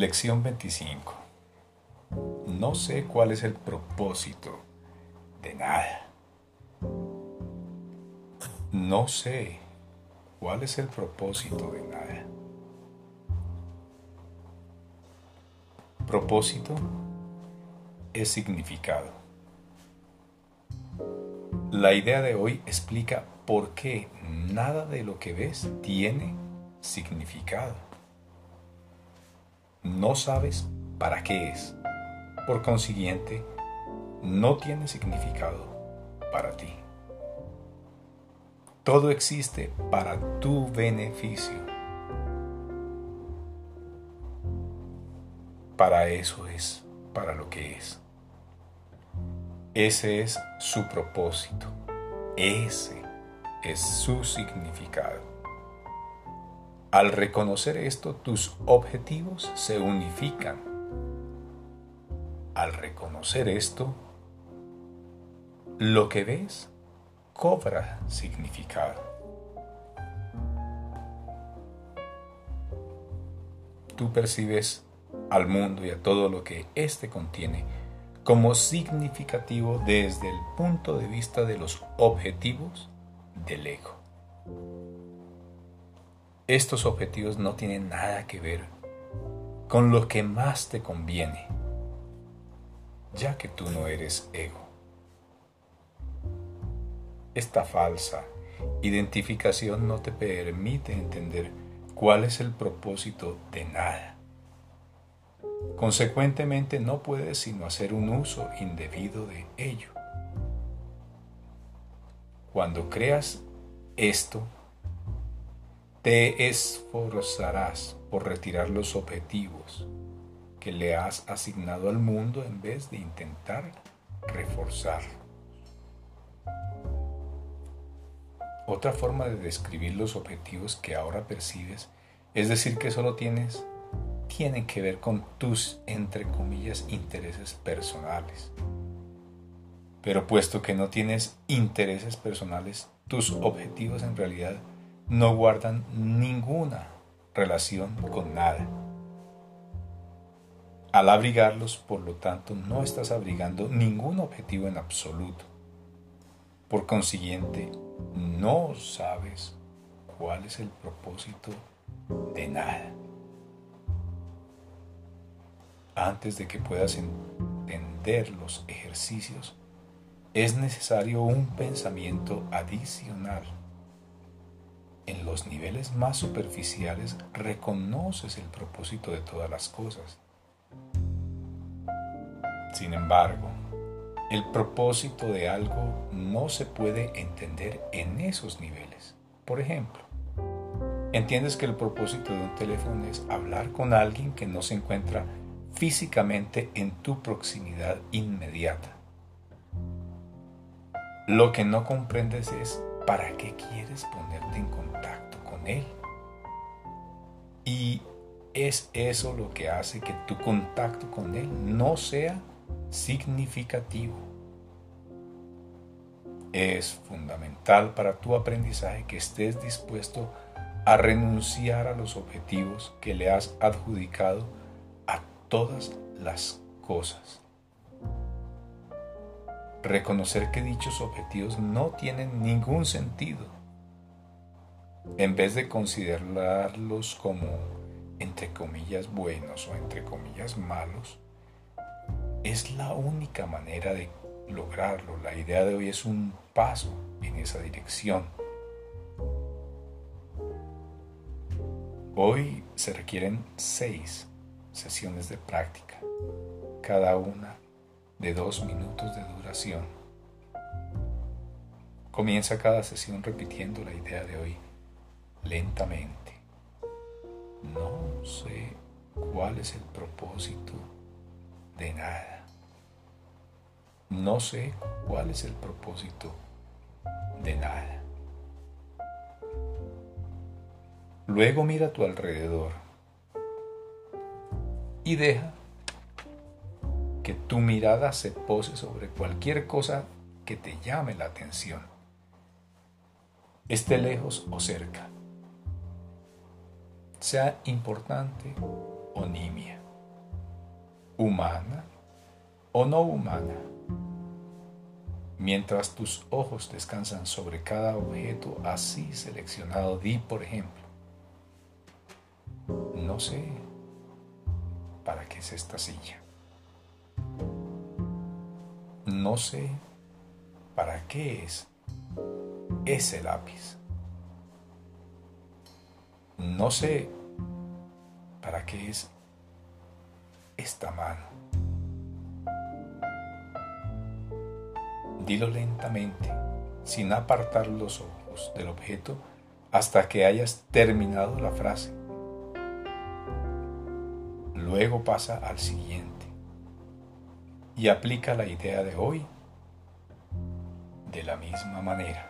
Lección 25. No sé cuál es el propósito de nada. No sé cuál es el propósito de nada. Propósito es significado. La idea de hoy explica por qué nada de lo que ves tiene significado. No sabes para qué es. Por consiguiente, no tiene significado para ti. Todo existe para tu beneficio. Para eso es, para lo que es. Ese es su propósito. Ese es su significado. Al reconocer esto, tus objetivos se unifican. Al reconocer esto, lo que ves cobra significado. Tú percibes al mundo y a todo lo que éste contiene como significativo desde el punto de vista de los objetivos del ego. Estos objetivos no tienen nada que ver con lo que más te conviene, ya que tú no eres ego. Esta falsa identificación no te permite entender cuál es el propósito de nada. Consecuentemente no puedes sino hacer un uso indebido de ello. Cuando creas esto, te esforzarás por retirar los objetivos que le has asignado al mundo en vez de intentar reforzar. Otra forma de describir los objetivos que ahora percibes es decir que solo tienes tienen que ver con tus, entre comillas, intereses personales. Pero puesto que no tienes intereses personales, tus objetivos en realidad no guardan ninguna relación con nada. Al abrigarlos, por lo tanto, no estás abrigando ningún objetivo en absoluto. Por consiguiente, no sabes cuál es el propósito de nada. Antes de que puedas entender los ejercicios, es necesario un pensamiento adicional. En los niveles más superficiales reconoces el propósito de todas las cosas. Sin embargo, el propósito de algo no se puede entender en esos niveles. Por ejemplo, entiendes que el propósito de un teléfono es hablar con alguien que no se encuentra físicamente en tu proximidad inmediata. Lo que no comprendes es para qué quieres ponerte en contacto con Él. Y es eso lo que hace que tu contacto con Él no sea significativo. Es fundamental para tu aprendizaje que estés dispuesto a renunciar a los objetivos que le has adjudicado a todas las cosas. Reconocer que dichos objetivos no tienen ningún sentido. En vez de considerarlos como entre comillas buenos o entre comillas malos, es la única manera de lograrlo. La idea de hoy es un paso en esa dirección. Hoy se requieren seis sesiones de práctica, cada una de dos minutos de duración. Comienza cada sesión repitiendo la idea de hoy lentamente. No sé cuál es el propósito de nada. No sé cuál es el propósito de nada. Luego mira a tu alrededor y deja tu mirada se pose sobre cualquier cosa que te llame la atención, esté lejos o cerca, sea importante o nimia. humana o no humana. Mientras tus ojos descansan sobre cada objeto así seleccionado, di por ejemplo, no sé para qué es esta silla. No sé para qué es ese lápiz. No sé para qué es esta mano. Dilo lentamente, sin apartar los ojos del objeto hasta que hayas terminado la frase. Luego pasa al siguiente y aplica la idea de hoy de la misma manera.